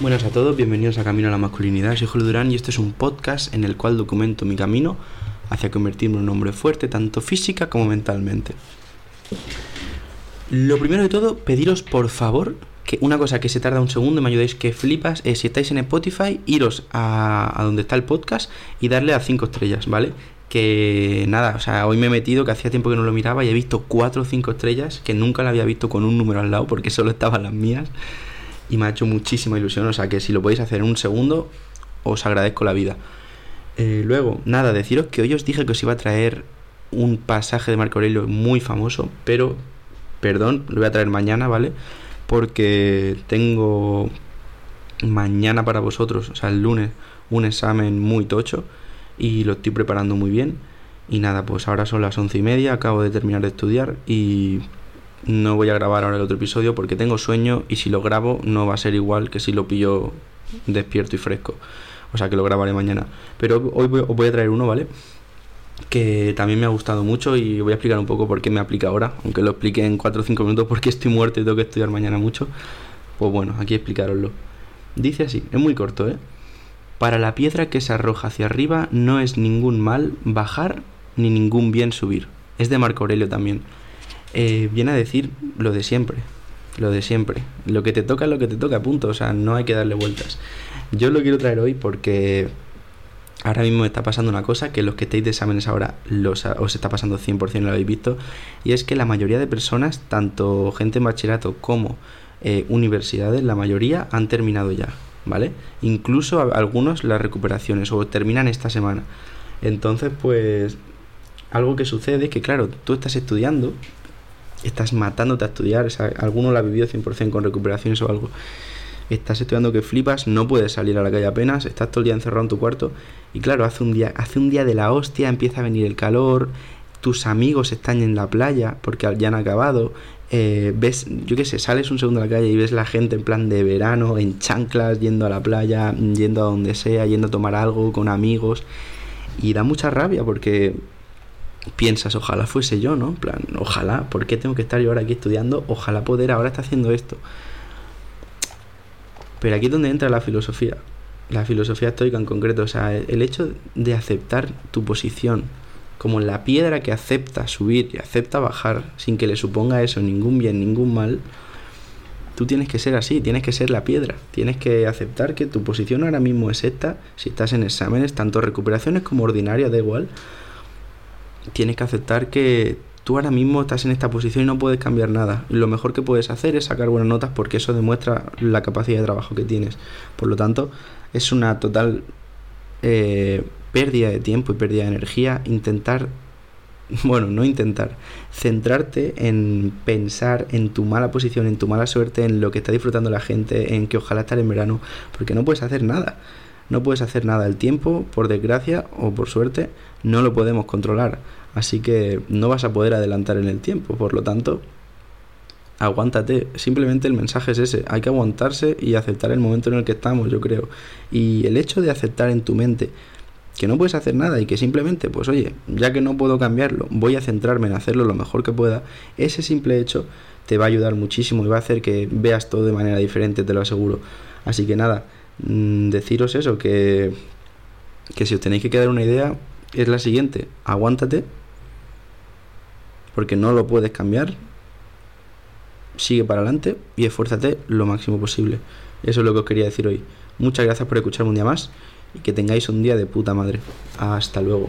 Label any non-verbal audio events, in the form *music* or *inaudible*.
Buenas a todos, bienvenidos a Camino a la Masculinidad. Soy Julio Durán y este es un podcast en el cual documento mi camino hacia convertirme en un hombre fuerte, tanto física como mentalmente. Lo primero de todo, pediros por favor que una cosa que se tarda un segundo, me ayudéis que flipas, es si estáis en Spotify, iros a, a donde está el podcast y darle a 5 estrellas, ¿vale? Que nada, o sea, hoy me he metido, que hacía tiempo que no lo miraba y he visto 4 o 5 estrellas que nunca la había visto con un número al lado porque solo estaban las mías y me ha hecho muchísima ilusión. O sea que si lo podéis hacer en un segundo, os agradezco la vida. Eh, luego, nada, deciros que hoy os dije que os iba a traer un pasaje de Marco Aurelio muy famoso, pero, perdón, lo voy a traer mañana, ¿vale? Porque tengo mañana para vosotros, o sea, el lunes, un examen muy tocho y lo estoy preparando muy bien. Y nada, pues ahora son las once y media, acabo de terminar de estudiar y no voy a grabar ahora el otro episodio porque tengo sueño y si lo grabo no va a ser igual que si lo pillo despierto y fresco. O sea que lo grabaré mañana. Pero hoy os voy a traer uno, ¿vale? Que también me ha gustado mucho y voy a explicar un poco por qué me aplica ahora. Aunque lo explique en 4 o 5 minutos porque estoy muerto y tengo que estudiar mañana mucho. Pues bueno, aquí explicaroslo. Dice así, es muy corto, ¿eh? Para la piedra que se arroja hacia arriba no es ningún mal bajar ni ningún bien subir. Es de Marco Aurelio también eh, viene a decir lo de siempre. Lo de siempre. Lo que te toca es lo que te toca, punto. O sea, no hay que darle vueltas. Yo lo quiero traer hoy porque ahora mismo está pasando una cosa que los que estáis de exámenes ahora os está pasando 100% lo habéis visto. Y es que la mayoría de personas, tanto gente en bachillerato como eh, universidades, la mayoría han terminado ya. ¿Vale? Incluso algunos las recuperaciones o terminan esta semana. Entonces, pues algo que sucede es que, claro, tú estás estudiando estás matándote a estudiar, alguno lo ha vivido 100% con recuperaciones o algo. Estás estudiando que flipas, no puedes salir a la calle apenas, estás todo el día encerrado en tu cuarto y claro, hace un día, hace un día de la hostia, empieza a venir el calor, tus amigos están en la playa porque ya han acabado, eh, ves, yo qué sé, sales un segundo a la calle y ves la gente en plan de verano, en chanclas, yendo a la playa, yendo a donde sea, yendo a tomar algo con amigos y da mucha rabia porque piensas, ojalá fuese yo, ¿no? En plan, ojalá, ¿por qué tengo que estar yo ahora aquí estudiando? Ojalá poder ahora estar haciendo esto. Pero aquí es donde entra la filosofía, la filosofía estoica en concreto, o sea, el hecho de aceptar tu posición como la piedra que acepta subir y acepta bajar sin que le suponga eso ningún bien, ningún mal, tú tienes que ser así, tienes que ser la piedra, tienes que aceptar que tu posición ahora mismo es esta, si estás en exámenes, tanto recuperaciones como ordinarias, da igual, tienes que aceptar que tú ahora mismo estás en esta posición y no puedes cambiar nada. Lo mejor que puedes hacer es sacar buenas notas porque eso demuestra la capacidad de trabajo que tienes. Por lo tanto, es una total eh, pérdida de tiempo y pérdida de energía intentar, *laughs* bueno, no intentar, centrarte en pensar en tu mala posición, en tu mala suerte, en lo que está disfrutando la gente, en que ojalá estar en verano, porque no puedes hacer nada. No puedes hacer nada. El tiempo, por desgracia o por suerte, no lo podemos controlar. Así que no vas a poder adelantar en el tiempo. Por lo tanto, aguántate. Simplemente el mensaje es ese. Hay que aguantarse y aceptar el momento en el que estamos, yo creo. Y el hecho de aceptar en tu mente que no puedes hacer nada y que simplemente, pues oye, ya que no puedo cambiarlo, voy a centrarme en hacerlo lo mejor que pueda, ese simple hecho te va a ayudar muchísimo y va a hacer que veas todo de manera diferente, te lo aseguro. Así que nada, deciros eso, que, que si os tenéis que quedar una idea, es la siguiente, aguántate, porque no lo puedes cambiar, sigue para adelante y esfuérzate lo máximo posible. Eso es lo que os quería decir hoy. Muchas gracias por escucharme un día más y que tengáis un día de puta madre. Hasta luego.